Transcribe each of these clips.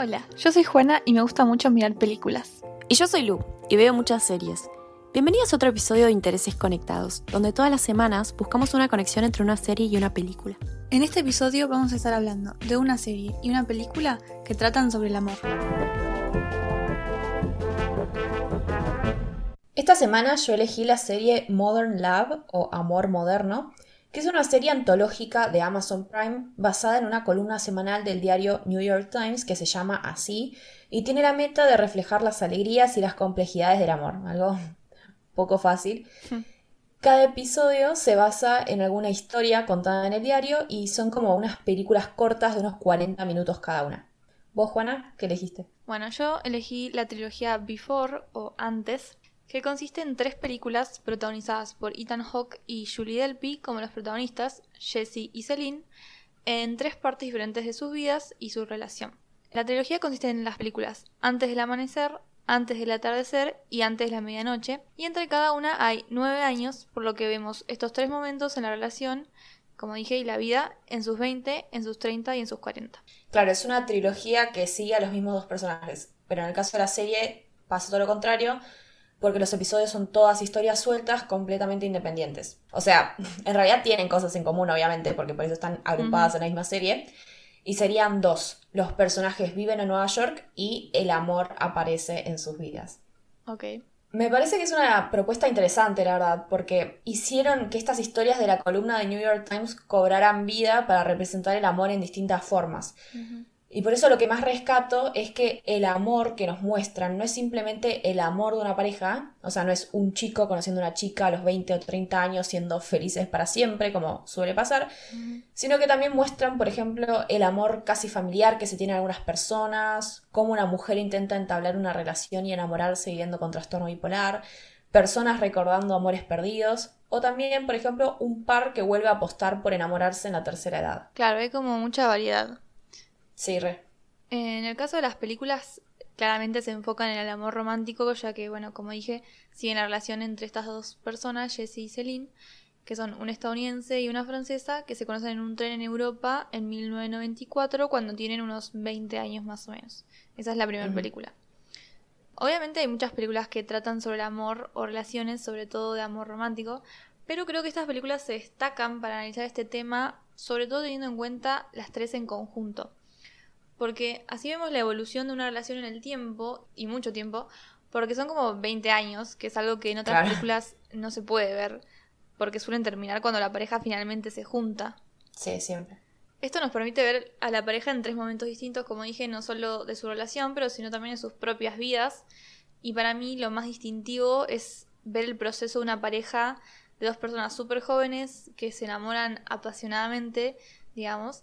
Hola, yo soy Juana y me gusta mucho mirar películas. Y yo soy Lu y veo muchas series. Bienvenidos a otro episodio de Intereses Conectados, donde todas las semanas buscamos una conexión entre una serie y una película. En este episodio vamos a estar hablando de una serie y una película que tratan sobre el amor. Esta semana yo elegí la serie Modern Love o Amor Moderno, que es una serie antológica de Amazon Prime basada en una columna semanal del diario New York Times que se llama así y tiene la meta de reflejar las alegrías y las complejidades del amor, algo poco fácil. Hmm. Cada episodio se basa en alguna historia contada en el diario y son como unas películas cortas de unos 40 minutos cada una. ¿Vos, Juana, qué elegiste? Bueno, yo elegí la trilogía Before o Antes, que consiste en tres películas protagonizadas por Ethan Hawke y Julie Delpy como los protagonistas, Jesse y Celine, en tres partes diferentes de sus vidas y su relación. La trilogía consiste en las películas Antes del amanecer, Antes del atardecer y Antes de la medianoche, y entre cada una hay nueve años, por lo que vemos estos tres momentos en la relación, como dije, y la vida en sus 20, en sus 30 y en sus 40. Claro, es una trilogía que sigue a los mismos dos personajes, pero en el caso de la serie pasa todo lo contrario, porque los episodios son todas historias sueltas completamente independientes. O sea, en realidad tienen cosas en común, obviamente, porque por eso están agrupadas en la misma serie. Y serían dos. Los personajes viven en Nueva York y el amor aparece en sus vidas. Ok. Me parece que es una propuesta interesante, la verdad, porque hicieron que estas historias de la columna de New York Times cobraran vida para representar el amor en distintas formas. Y por eso lo que más rescato es que el amor que nos muestran no es simplemente el amor de una pareja, o sea, no es un chico conociendo a una chica a los 20 o 30 años siendo felices para siempre, como suele pasar, sino que también muestran, por ejemplo, el amor casi familiar que se tiene en algunas personas, cómo una mujer intenta entablar una relación y enamorarse viviendo con trastorno bipolar, personas recordando amores perdidos, o también, por ejemplo, un par que vuelve a apostar por enamorarse en la tercera edad. Claro, hay como mucha variedad. Sí, re. En el caso de las películas, claramente se enfocan en el amor romántico, ya que, bueno, como dije, sigue la relación entre estas dos personas, Jessie y Celine, que son un estadounidense y una francesa, que se conocen en un tren en Europa en 1994, cuando tienen unos 20 años más o menos. Esa es la primera película. Obviamente hay muchas películas que tratan sobre el amor o relaciones, sobre todo de amor romántico, pero creo que estas películas se destacan para analizar este tema, sobre todo teniendo en cuenta las tres en conjunto. Porque así vemos la evolución de una relación en el tiempo, y mucho tiempo, porque son como 20 años, que es algo que en otras películas no se puede ver, porque suelen terminar cuando la pareja finalmente se junta. Sí, siempre. Esto nos permite ver a la pareja en tres momentos distintos, como dije, no solo de su relación, pero sino también en sus propias vidas. Y para mí lo más distintivo es ver el proceso de una pareja de dos personas súper jóvenes que se enamoran apasionadamente, digamos,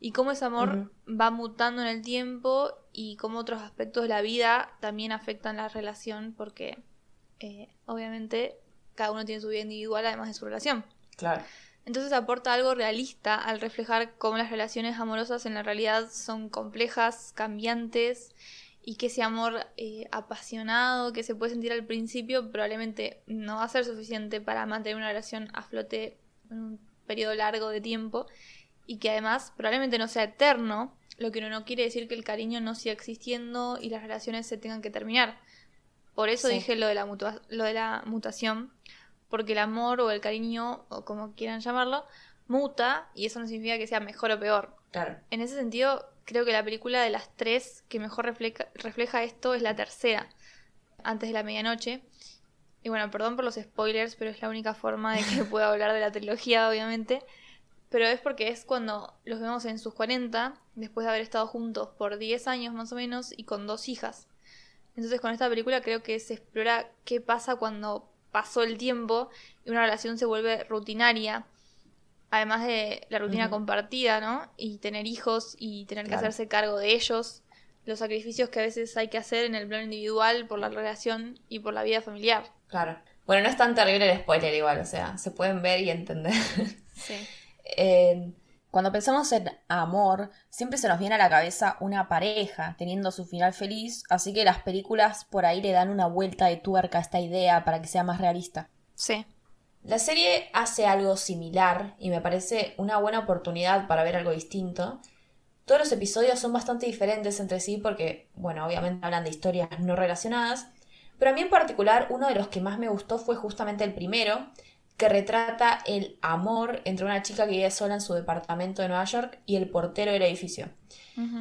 y cómo ese amor va mutando en el tiempo y cómo otros aspectos de la vida también afectan la relación porque eh, obviamente cada uno tiene su vida individual además de su relación. Claro. Entonces aporta algo realista al reflejar cómo las relaciones amorosas en la realidad son complejas, cambiantes y que ese amor eh, apasionado que se puede sentir al principio probablemente no va a ser suficiente para mantener una relación a flote en un periodo largo de tiempo y que además probablemente no sea eterno, lo que no quiere decir que el cariño no siga existiendo y las relaciones se tengan que terminar. Por eso dije lo de, la lo de la mutación, porque el amor o el cariño, o como quieran llamarlo, muta y eso no significa que sea mejor o peor. Claro. En ese sentido, creo que la película de las tres que mejor refleja, refleja esto es la tercera, antes de la medianoche. Y bueno, perdón por los spoilers, pero es la única forma de que pueda hablar de la trilogía, obviamente pero es porque es cuando los vemos en sus 40, después de haber estado juntos por 10 años más o menos y con dos hijas. Entonces con esta película creo que se explora qué pasa cuando pasó el tiempo y una relación se vuelve rutinaria, además de la rutina compartida, ¿no? Y tener hijos y tener que hacerse cargo de ellos, los sacrificios que a veces hay que hacer en el plano individual por la relación y por la vida familiar. Claro. Bueno, no es tan terrible el spoiler igual, o sea, se pueden ver y entender. Sí cuando pensamos en amor, siempre se nos viene a la cabeza una pareja teniendo su final feliz, así que las películas por ahí le dan una vuelta de tuerca a esta idea para que sea más realista. Sí. La serie hace algo similar y me parece una buena oportunidad para ver algo distinto, Todos los episodios son bastante diferentes entre sí porque, bueno, obviamente hablan de historias no relacionadas, pero a mí en particular uno de los que más me gustó fue justamente el primero, que retrata el amor entre una chica que vive sola en su departamento de Nueva York y el portero del edificio.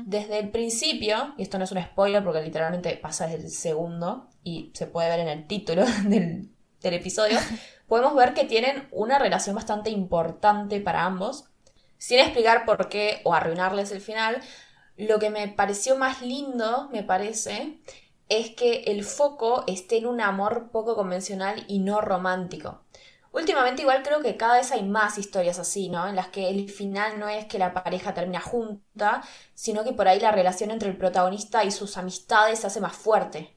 Desde el principio, y esto no es un spoiler porque literalmente pasa desde el segundo y se puede ver en el título del, del episodio, podemos ver que tienen una relación bastante importante para ambos. Sin explicar por qué o arruinarles el final, lo que me pareció más lindo, me parece, es que el foco esté en un amor poco convencional y no romántico. Últimamente igual creo que cada vez hay más historias así, ¿no? En las que el final no es que la pareja termina junta, sino que por ahí la relación entre el protagonista y sus amistades se hace más fuerte.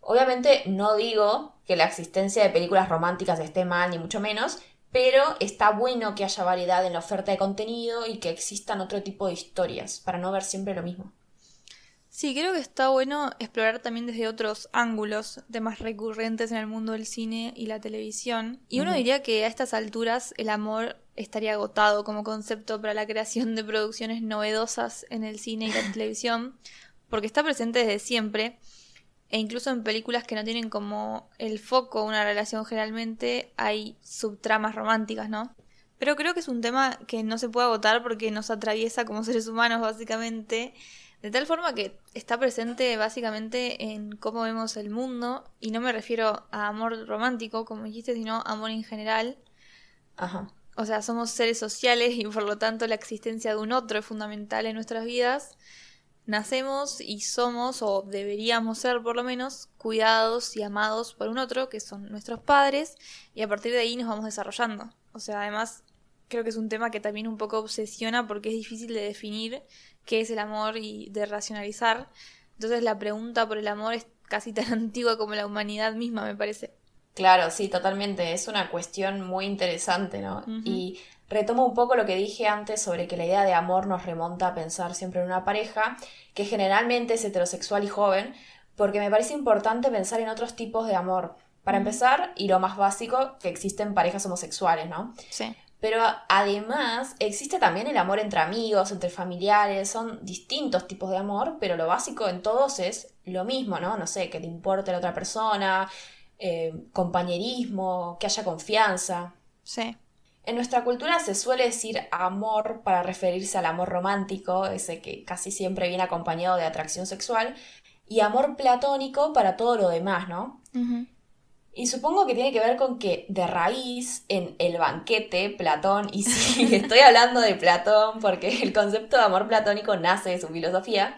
Obviamente no digo que la existencia de películas románticas esté mal, ni mucho menos, pero está bueno que haya variedad en la oferta de contenido y que existan otro tipo de historias, para no ver siempre lo mismo. Sí, creo que está bueno explorar también desde otros ángulos, temas recurrentes en el mundo del cine y la televisión. Y uno diría que a estas alturas el amor estaría agotado como concepto para la creación de producciones novedosas en el cine y la televisión, porque está presente desde siempre, e incluso en películas que no tienen como el foco una relación generalmente hay subtramas románticas, ¿no? Pero creo que es un tema que no se puede agotar porque nos atraviesa como seres humanos básicamente de tal forma que está presente básicamente en cómo vemos el mundo, y no me refiero a amor romántico, como dijiste, sino amor en general. Ajá. O sea, somos seres sociales y por lo tanto la existencia de un otro es fundamental en nuestras vidas. Nacemos y somos, o deberíamos ser por lo menos, cuidados y amados por un otro, que son nuestros padres, y a partir de ahí nos vamos desarrollando. O sea, además, creo que es un tema que también un poco obsesiona porque es difícil de definir qué es el amor y de racionalizar. Entonces la pregunta por el amor es casi tan antigua como la humanidad misma, me parece. Claro, sí, totalmente. Es una cuestión muy interesante, ¿no? Y retomo un poco lo que dije antes sobre que la idea de amor nos remonta a pensar siempre en una pareja, que generalmente es heterosexual y joven, porque me parece importante pensar en otros tipos de amor. Para empezar, y lo más básico, que existen parejas homosexuales, ¿no? Sí. Pero además existe también el amor entre amigos, entre familiares, son distintos tipos de amor, pero lo básico en todos es lo mismo, ¿no? No sé, que te importe la otra persona, eh, compañerismo, que haya confianza. Sí. En nuestra cultura se suele decir amor para referirse al amor romántico, ese que casi siempre viene acompañado de atracción sexual, y amor platónico para todo lo demás, ¿no? Y supongo que tiene que ver con que de raíz en el banquete, Platón, y sí, estoy hablando de Platón porque el concepto de amor platónico nace de su filosofía,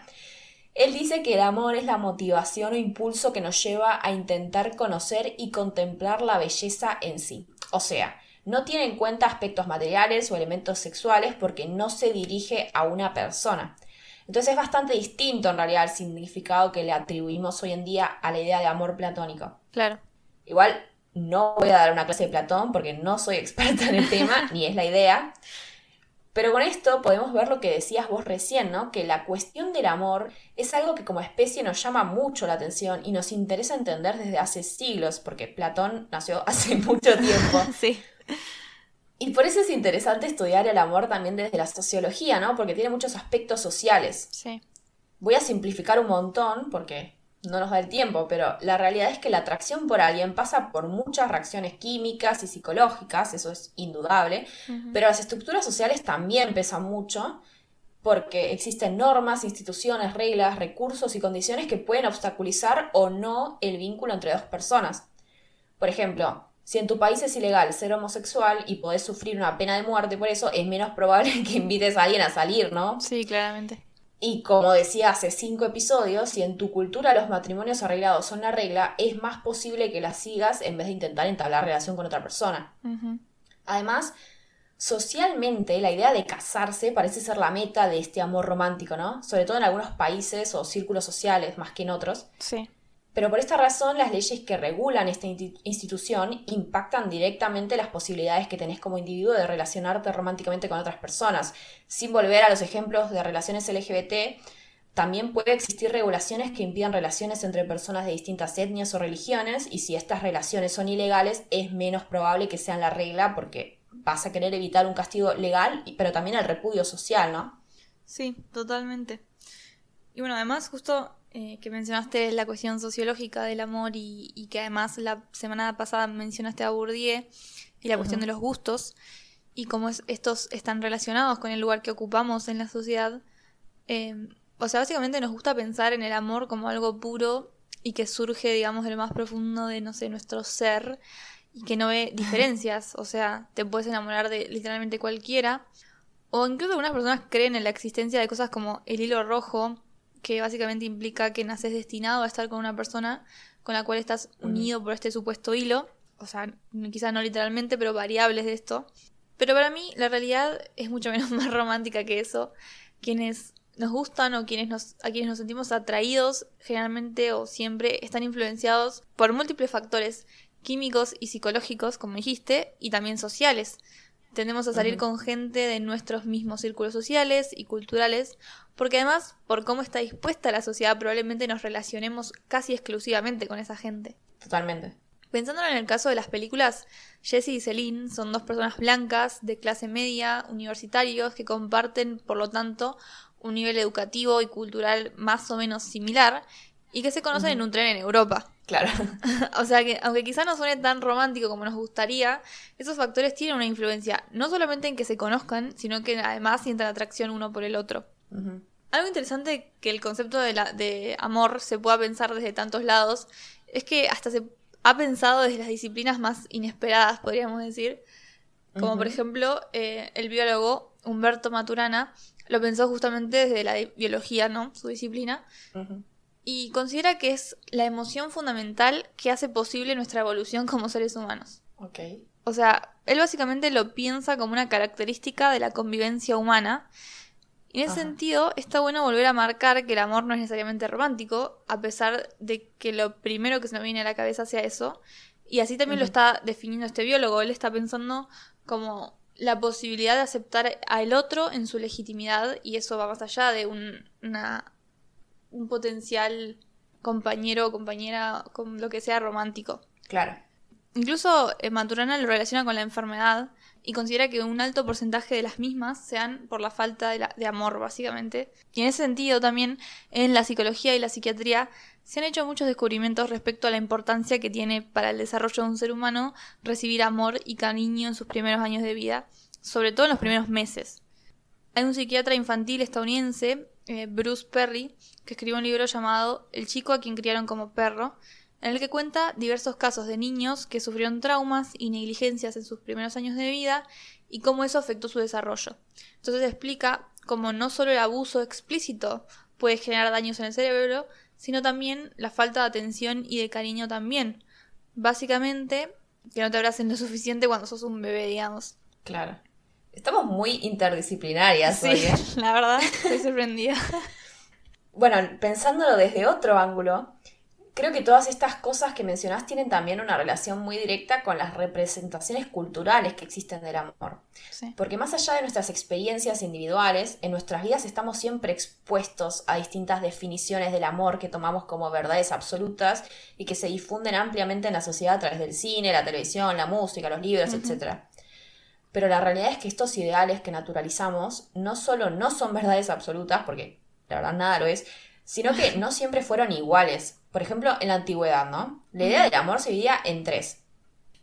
él dice que el amor es la motivación o impulso que nos lleva a intentar conocer y contemplar la belleza en sí. O sea, no tiene en cuenta aspectos materiales o elementos sexuales porque no se dirige a una persona. Entonces es bastante distinto en realidad el significado que le atribuimos hoy en día a la idea de amor platónico. Claro. Igual no voy a dar una clase de Platón porque no soy experta en el tema, ni es la idea. Pero con esto podemos ver lo que decías vos recién, ¿no? Que la cuestión del amor es algo que como especie nos llama mucho la atención y nos interesa entender desde hace siglos, porque Platón nació hace mucho tiempo. sí. Y por eso es interesante estudiar el amor también desde la sociología, ¿no? Porque tiene muchos aspectos sociales. Sí. Voy a simplificar un montón, porque no nos da el tiempo, pero la realidad es que la atracción por alguien pasa por muchas reacciones químicas y psicológicas, eso es indudable, pero las estructuras sociales también pesan mucho porque existen normas, instituciones, reglas, recursos y condiciones que pueden obstaculizar o no el vínculo entre dos personas. Por ejemplo, si en tu país es ilegal ser homosexual y podés sufrir una pena de muerte por eso, es menos probable que invites a alguien a salir, ¿no? Sí, claramente. Y como decía hace cinco episodios, si en tu cultura los matrimonios arreglados son la regla, es más posible que las sigas en vez de intentar entablar relación con otra persona. Además, socialmente la idea de casarse parece ser la meta de este amor romántico, ¿no? Sobre todo en algunos países o círculos sociales más que en otros. Sí. Pero por esta razón las leyes que regulan esta institución impactan directamente las posibilidades que tenés como individuo de relacionarte románticamente con otras personas. Sin volver a los ejemplos de relaciones LGBT, también puede existir regulaciones que impidan relaciones entre personas de distintas etnias o religiones y si estas relaciones son ilegales es menos probable que sean la regla porque vas a querer evitar un castigo legal pero también el repudio social, ¿no? Sí, totalmente. Y bueno, además, justo eh, que mencionaste la cuestión sociológica del amor y, que además la semana pasada mencionaste a Bourdieu y la cuestión de los gustos y cómo estos están relacionados con el lugar que ocupamos en la sociedad. Em, o sea, básicamente nos gusta pensar en el amor como algo puro y que surge, digamos, de lo más profundo de, no sé, nuestro ser y que no ve diferencias. O sea, te puedes enamorar de literalmente cualquiera. O incluso algunas personas creen en la existencia de cosas como el hilo rojo que básicamente implica que naces destinado a estar con una persona con la cual estás unido por este supuesto hilo. O sea, quizás no literalmente, pero variables de esto. Pero para mí la realidad es mucho menos más romántica que eso. Quienes nos gustan o quienes nos, a quienes nos sentimos atraídos generalmente o siempre están influenciados por múltiples factores químicos y psicológicos, como dijiste, y también sociales. Tendemos a salir con gente de nuestros mismos círculos sociales y culturales, porque además, por cómo está dispuesta la sociedad, probablemente nos relacionemos casi exclusivamente con esa gente. Totalmente. Pensándolo en el caso de las películas, Jessie y Celine son dos personas blancas, de clase media, universitarios, que comparten, por lo tanto, un nivel educativo y cultural más o menos similar, y que se conocen en un tren en Europa. Claro. o sea que, aunque quizá no suene tan romántico como nos gustaría, esos factores tienen una influencia, no solamente en que se conozcan, sino que además sientan atracción uno por el otro. Algo interesante que el concepto de, la, de amor se pueda pensar desde tantos lados es que hasta se ha pensado desde las disciplinas más inesperadas, podríamos decir. Como por ejemplo, eh, el biólogo Humberto Maturana lo pensó justamente desde la biología, ¿no? Su disciplina y considera que es la emoción fundamental que hace posible nuestra evolución como seres humanos. Ok. O sea, él básicamente lo piensa como una característica de la convivencia humana. Y en ese sentido, está bueno volver a marcar que el amor no es necesariamente romántico, a pesar de que lo primero que se nos viene a la cabeza sea eso. Y así también lo está definiendo este biólogo. Él está pensando como la posibilidad de aceptar al otro en su legitimidad, y eso va más allá de una un potencial compañero o compañera, con lo que sea romántico. Claro. Incluso eh, Maturana lo relaciona con la enfermedad y considera que un alto porcentaje de las mismas sean por la falta de, de, amor, básicamente. Y en ese sentido también en la psicología y la psiquiatría se han hecho muchos descubrimientos respecto a la importancia que tiene para el desarrollo de un ser humano recibir amor y cariño en sus primeros años de vida, sobre todo en los primeros meses. Hay un psiquiatra infantil estadounidense, eh, Bruce Perry, que escribió un libro llamado El chico a quien criaron como perro, en el que cuenta diversos casos de niños que sufrieron traumas y negligencias en sus primeros años de vida y cómo eso afectó su desarrollo. Entonces explica cómo no solo el abuso explícito puede generar daños en el cerebro, sino también la falta de atención y de cariño también. Básicamente, que no te abracen lo suficiente cuando sos un bebé, digamos. Claro. Estamos muy interdisciplinarias sí, hoy, ¿eh? La verdad, estoy sorprendida. bueno, pensándolo desde otro ángulo, creo que todas estas cosas que mencionás tienen también una relación muy directa con las representaciones culturales que existen del amor. Porque más allá de nuestras experiencias individuales, en nuestras vidas estamos siempre expuestos a distintas definiciones del amor que tomamos como verdades absolutas y que se difunden ampliamente en la sociedad a través del cine, la televisión, la música, los libros, etc. Pero la realidad es que estos ideales que naturalizamos no solo no son verdades absolutas, porque la verdad nada lo es, sino que no siempre fueron iguales. Por ejemplo, en la antigüedad, ¿no? La idea del amor se dividía en tres.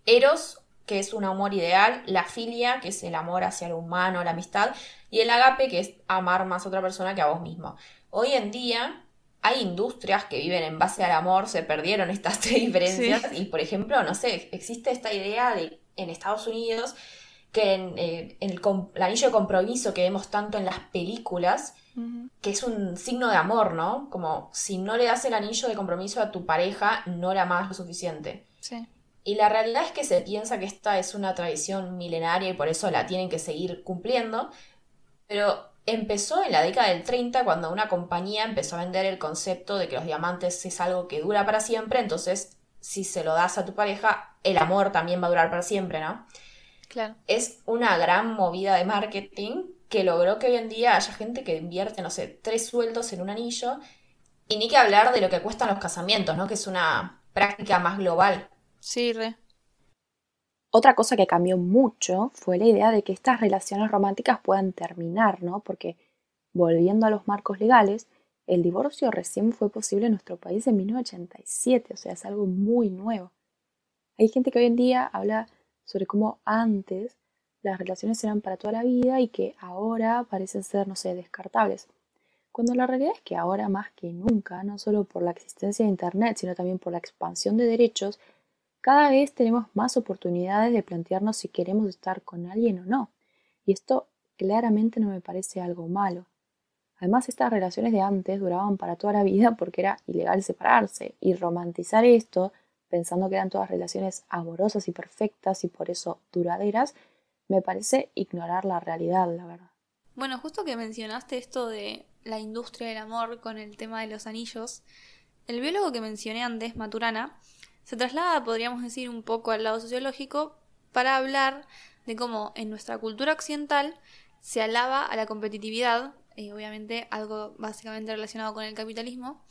Eros, que es un amor ideal, la filia, que es el amor hacia lo humano, la amistad, y el agape, que es amar más a otra persona que a vos mismo. Hoy en día hay industrias que viven en base al amor, se perdieron estas tres diferencias, y por ejemplo, no sé, existe esta idea de en Estados Unidos que en, eh, el, anillo de compromiso que vemos tanto en las películas, que es un signo de amor, ¿no? Como si no le das el anillo de compromiso a tu pareja, no la amas lo suficiente. Sí. Y la realidad es que se piensa que esta es una tradición milenaria y por eso la tienen que seguir cumpliendo, pero empezó en la década del 30 cuando una compañía empezó a vender el concepto de que los diamantes es algo que dura para siempre, entonces si se lo das a tu pareja, el amor también va a durar para siempre, ¿no? Es una gran movida de marketing que logró que hoy en día haya gente que invierte, no sé, tres sueldos en un anillo. Y ni que hablar de lo que cuestan los casamientos, ¿no? Que es una práctica más global. Sí, re. Otra cosa que cambió mucho fue la idea de que estas relaciones románticas puedan terminar, ¿no? Porque volviendo a los marcos legales, el divorcio recién fue posible en nuestro país en 1987, o sea, es algo muy nuevo. Hay gente que hoy en día habla sobre cómo antes las relaciones eran para toda la vida y que ahora parecen ser, no sé, descartables. Cuando la realidad es que ahora más que nunca, no solo por la existencia de Internet, sino también por la expansión de derechos, cada vez tenemos más oportunidades de plantearnos si queremos estar con alguien o no. Y esto claramente no me parece algo malo. Además, estas relaciones de antes duraban para toda la vida porque era ilegal separarse y romantizar esto, pensando que eran todas relaciones amorosas y perfectas y por eso duraderas, me parece ignorar la realidad, la verdad. Bueno, justo que mencionaste esto de la industria del amor con el tema de los anillos, el biólogo que mencioné antes, Maturana, se traslada, podríamos decir, un poco al lado sociológico para hablar de cómo en nuestra cultura occidental se alaba a la competitividad, eh, obviamente algo básicamente relacionado con el capitalismo,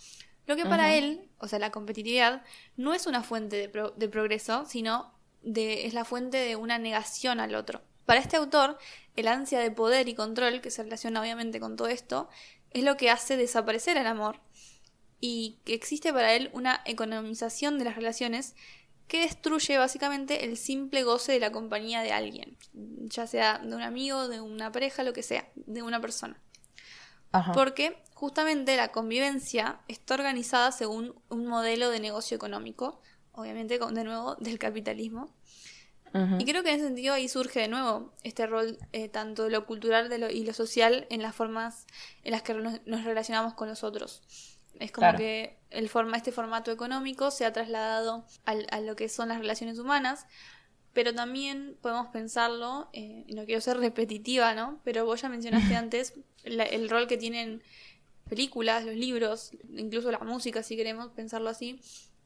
lo que para él, o sea, la competitividad, no es una fuente de, de progreso, sino de, es la fuente de una negación al otro. Para este autor, el ansia de poder y control, que se relaciona obviamente con todo esto, es lo que hace desaparecer el amor. Y que existe para él una economización de las relaciones que destruye básicamente el simple goce de la compañía de alguien, ya sea de un amigo, de una pareja, lo que sea, de una persona. Porque justamente la convivencia está organizada según un modelo de negocio económico, obviamente de nuevo del capitalismo. Y creo que en ese sentido ahí surge de nuevo este rol eh, tanto de lo cultural de lo, y lo social en las formas en las que nos relacionamos con los otros. Es como que el forma, este formato económico se ha trasladado a lo que son las relaciones humanas, pero también podemos pensarlo, eh, y no quiero ser repetitiva, ¿no? Pero vos ya mencionaste antes el rol que tienen películas, los libros, incluso la música, si queremos pensarlo así,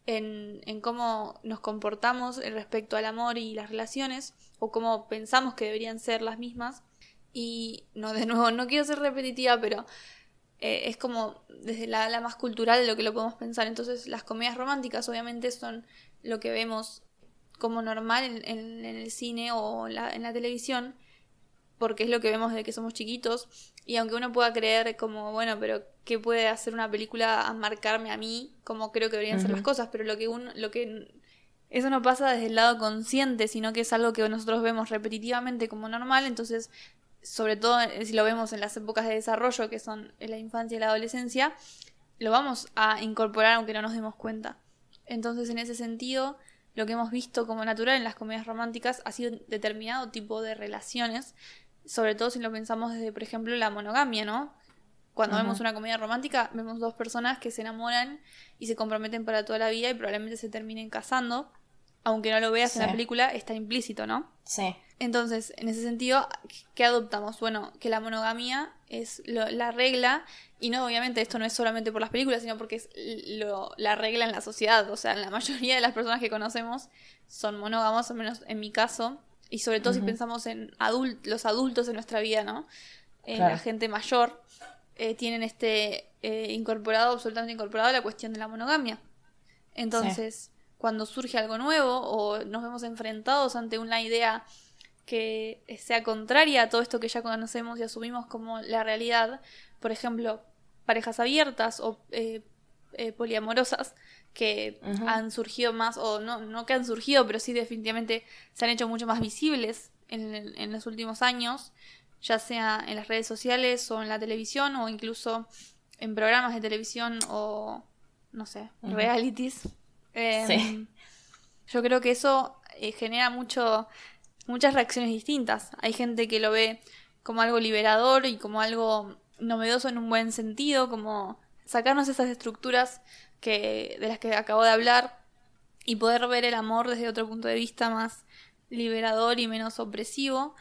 en, en cómo nos comportamos respecto al amor y las relaciones, o cómo pensamos que deberían ser las mismas. Y no, de nuevo, no quiero ser repetitiva, pero eh, es como desde la, la, más cultural de lo que lo podemos pensar. Entonces las comedias románticas obviamente son lo que vemos como normal en, en, el cine o la, en la televisión, porque es lo que vemos desde que somos chiquitos. Y aunque uno pueda creer como, bueno, pero ¿qué puede hacer una película a marcarme a mí? Como creo que deberían ser las cosas, pero lo que uno, lo que eso no pasa desde el lado consciente, sino que es algo que nosotros vemos repetitivamente como normal, entonces sobre todo eh, si lo vemos en las épocas de desarrollo, que son en la infancia y la adolescencia, lo vamos a incorporar aunque no nos demos cuenta. Entonces, en ese sentido, lo que hemos visto como natural en las comedias románticas ha sido determinado tipo de relaciones, sobre todo si lo pensamos desde, por ejemplo, la monogamia, ¿no? Cuando vemos una comedia romántica, vemos dos personas que se enamoran y se comprometen para toda la vida y probablemente se terminen casando. Aunque no lo veas en la película, está implícito, ¿no? Sí. Entonces, en ese sentido, ¿qué adoptamos? Bueno, que la monogamia es la regla, y no, obviamente, esto no es solamente por las películas, sino porque es la regla en la sociedad. O sea, la mayoría de las personas que conocemos son monógamos, al menos en mi caso, y sobre todo si pensamos en los adultos de nuestra vida, ¿no? Eh, la gente mayor, eh, tienen este eh, incorporado, absolutamente incorporado la cuestión de la monogamia. Entonces, cuando surge algo nuevo o nos vemos enfrentados ante una idea que sea contraria a todo esto que ya conocemos y asumimos como la realidad, por ejemplo, parejas abiertas o eh, eh, poliamorosas que han surgido más, o no, no que han surgido, pero sí definitivamente se han hecho mucho más visibles en, en los últimos años, ya sea en las redes sociales o en la televisión o incluso en programas de televisión o, no sé, realities. Em, yo creo que eso eh, genera mucho muchas reacciones distintas. Hay gente que lo ve como algo liberador y como algo novedoso en un buen sentido, como sacarnos esas estructuras que, de las que acabo de hablar y poder ver el amor desde otro punto de vista más liberador y menos opresivo,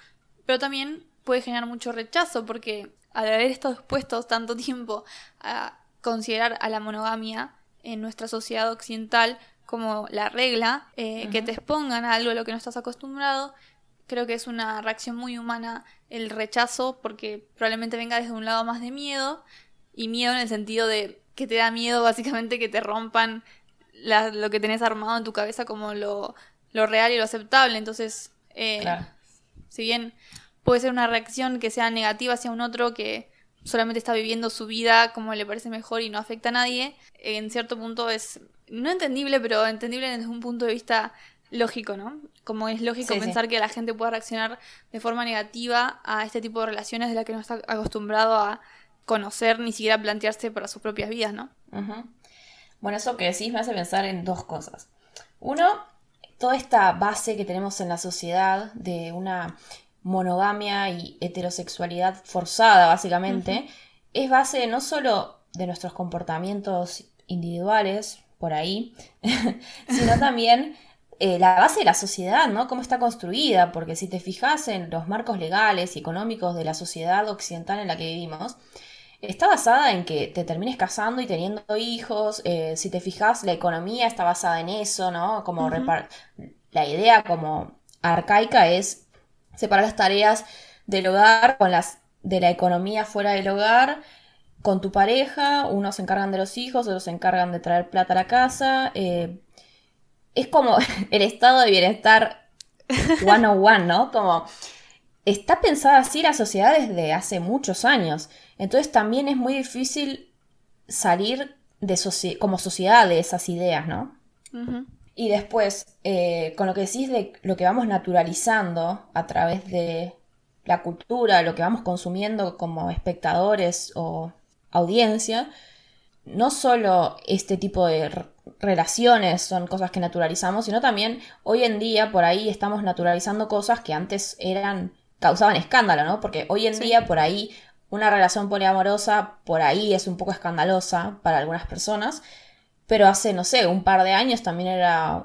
pero también puede generar mucho rechazo porque al haber estado expuestos tanto tiempo a considerar a la monogamia en nuestra sociedad occidental como la regla, eh, que te expongan a algo a lo que no estás acostumbrado, Creo que es una reacción muy humana el rechazo porque probablemente venga desde un lado más de miedo y miedo en el sentido de que te da miedo básicamente que te rompan lo que tenés armado en tu cabeza como lo, real y lo aceptable. Entonces, eh, si bien puede ser una reacción que sea negativa hacia un otro que solamente está viviendo su vida como le parece mejor y no afecta a nadie, en cierto punto es no entendible, pero entendible desde un punto de vista lógico, ¿no? Como es lógico pensar que la gente pueda reaccionar de forma negativa a este tipo de relaciones de las que no está acostumbrado a conocer ni siquiera plantearse para sus propias vidas, ¿no? Bueno, eso que decís me hace pensar en dos cosas. Uno, toda esta base que tenemos en la sociedad de una monogamia y heterosexualidad forzada, básicamente, es base no solo de nuestros comportamientos individuales, por ahí, sino también eh, la base de la sociedad, ¿no? Cómo está construida, porque si te fijas en los marcos legales y económicos de la sociedad occidental en la que vivimos, está basada en que te termines casando y teniendo hijos. Eh, si te fijas, la economía está basada en eso, ¿no? Como la idea como arcaica es separar las tareas del hogar con las de la economía fuera del hogar con tu pareja, unos se encargan de los hijos, otros se encargan de traer plata a la casa. Eh, es como el estado de bienestar one on one, ¿no? Como está pensada así la sociedad desde hace muchos años. Entonces también es muy difícil salir de como sociedad de esas ideas, ¿no? Y después, eh, con lo que decís de lo que vamos naturalizando a través de la cultura, lo que vamos consumiendo como espectadores o audiencia, no solo este tipo de relaciones son cosas que naturalizamos, sino también hoy en día por ahí estamos naturalizando cosas que antes eran causaban escándalo, ¿no? Porque hoy en día por ahí una relación poliamorosa por ahí es un poco escandalosa para algunas personas, pero hace, no sé, un par de años también era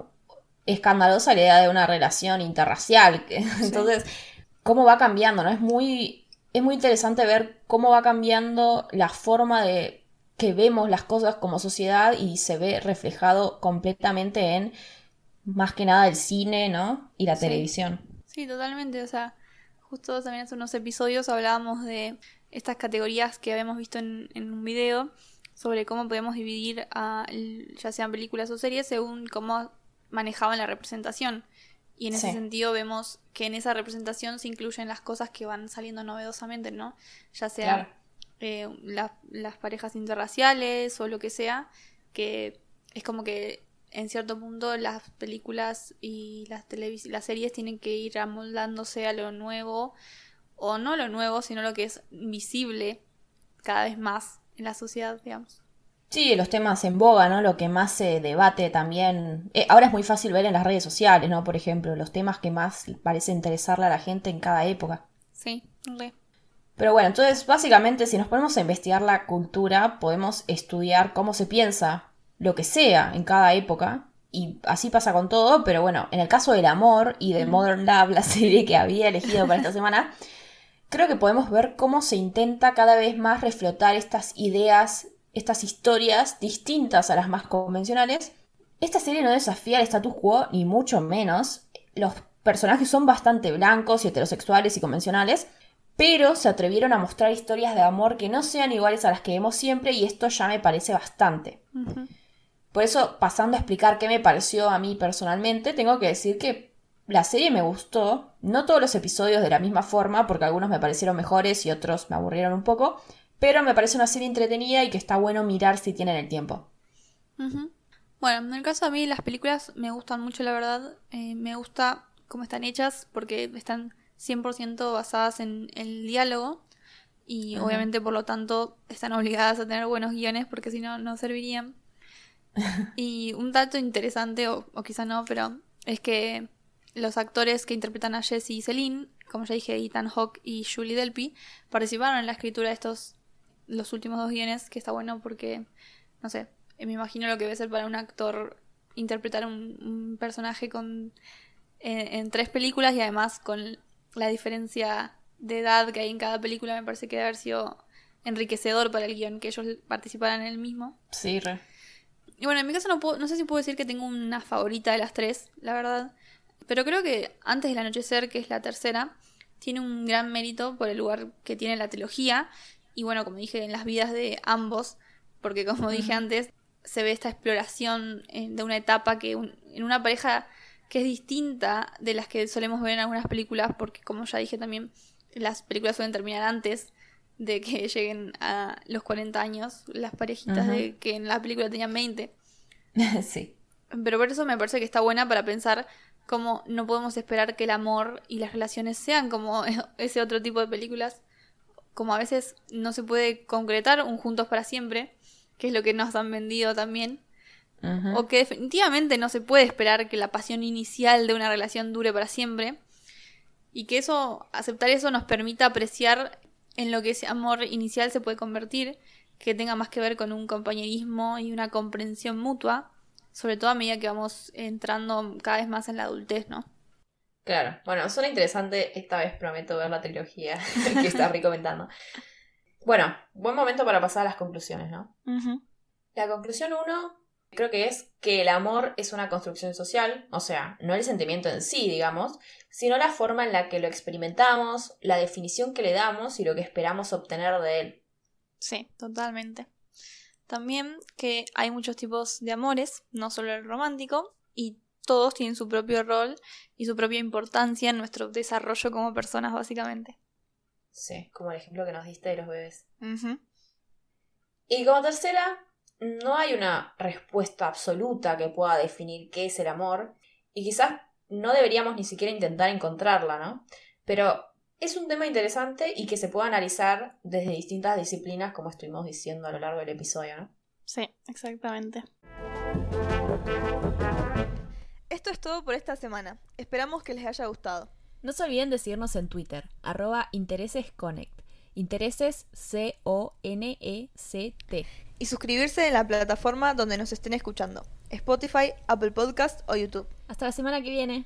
escandalosa la idea de una relación interracial. Entonces, ¿cómo va cambiando? ¿no? Es muy, es muy interesante ver cómo va cambiando la forma de que vemos las cosas como sociedad y se ve reflejado completamente en más que nada el cine, ¿no? Y la televisión. Sí, totalmente. O sea, justo también hace unos episodios hablábamos de estas categorías que habíamos visto en, un video sobre cómo podemos dividir a, ya sean películas o series según cómo manejaban la representación. Y en ese sentido vemos que en esa representación se incluyen las cosas que van saliendo novedosamente, ¿no? Ya sea eh, las parejas interraciales o lo que sea, que es como que en cierto punto las películas y las, las series tienen que ir amoldándose a lo nuevo, o no lo nuevo, sino lo que es visible cada vez más en la sociedad, digamos. Sí, los temas en boga, ¿no? Lo que más se debate también. Eh, ahora es muy fácil ver en las redes sociales, ¿no? Por ejemplo, los temas que más parece interesarle a la gente en cada época. Sí, re. Pero bueno, entonces básicamente si nos ponemos a investigar la cultura, podemos estudiar cómo se piensa lo que sea en cada época. Y así pasa con todo, pero bueno, en el caso del amor y de Modern Love, la serie que había elegido para esta semana, creo que podemos ver cómo se intenta cada vez más reflotar estas ideas estas historias distintas a las más convencionales. Esta serie no desafía el status quo, ni mucho menos. Los personajes son bastante blancos y heterosexuales y convencionales, pero se atrevieron a mostrar historias de amor que no sean iguales a las que vemos siempre y esto ya me parece bastante. Por eso, pasando a explicar qué me pareció a mí personalmente, tengo que decir que la serie me gustó, no todos los episodios de la misma forma, porque algunos me parecieron mejores y otros me aburrieron un poco, pero me parece una serie entretenida y que está bueno mirar si tienen el tiempo. Bueno, en el caso de mí las películas me gustan mucho, la verdad. Eh, me gusta cómo están hechas porque están 100% basadas en el diálogo y obviamente por lo tanto están obligadas a tener buenos guiones porque si no, no servirían. y un dato interesante, o, o quizá no, pero es que los actores que interpretan a Jesse y Celine, como ya dije, Ethan Hawke y Julie Delpy, participaron en la escritura de estos los últimos dos guiones, que está bueno porque, no sé, me imagino lo que debe ser para un actor interpretar un, personaje con en, tres películas y además con la diferencia de edad que hay en cada película, me parece que debe haber sido enriquecedor para el guion que ellos participaran en el mismo. Sí, re. Y bueno, en mi caso no, puedo, no sé si puedo decir que tengo una favorita de las tres, la verdad. Pero creo que Antes del Anochecer, que es la tercera, tiene un gran mérito por el lugar que tiene la trilogía y bueno, como dije, en las vidas de ambos, porque como dije antes, se ve esta exploración eh, de una etapa que en una pareja que es distinta de las que solemos ver en algunas películas, porque como ya dije también, las películas suelen terminar antes de que lleguen a los 40 años las parejitas de que en la película tenían 20. sí. Pero por eso me parece que está buena para pensar cómo no podemos esperar que el amor y las relaciones sean como ese otro tipo de películas. Como a veces no se puede concretar un juntos para siempre, que es lo que nos han vendido también. O que definitivamente no se puede esperar que la pasión inicial de una relación dure para siempre. Y que eso, aceptar eso nos permita apreciar en lo que ese amor inicial se puede convertir, que tenga más que ver con un compañerismo y una comprensión mutua, sobre todo a medida que vamos entrando cada vez más en la adultez, ¿no? Claro, bueno, suena interesante, esta vez prometo ver la trilogía que está recomendando. Bueno, buen momento para pasar a las conclusiones, ¿no? La conclusión uno creo que es que el amor es una construcción social, o sea, no el sentimiento en sí, digamos, sino la forma en la que lo experimentamos, la definición que le damos y lo que esperamos obtener de él. Sí, totalmente. También que hay muchos tipos de amores, no solo el romántico, y todos tienen su propio rol y su propia importancia en nuestro desarrollo como personas, básicamente. Sí, como el ejemplo que nos diste de los bebés. Y como tercera, no hay una respuesta absoluta que pueda definir qué es el amor, y quizás no deberíamos ni siquiera intentar encontrarla, ¿no? Pero es un tema interesante y que se puede analizar desde distintas disciplinas, como estuvimos diciendo a lo largo del episodio, ¿no? Sí, exactamente. Esto es todo por esta semana. Esperamos que les haya gustado. No se olviden de seguirnos en Twitter, arroba interesesconnect. Intereses C-O-N-E-C-T. Y suscribirse en la plataforma donde nos estén escuchando. Spotify, Apple Podcast o YouTube. Hasta la semana que viene.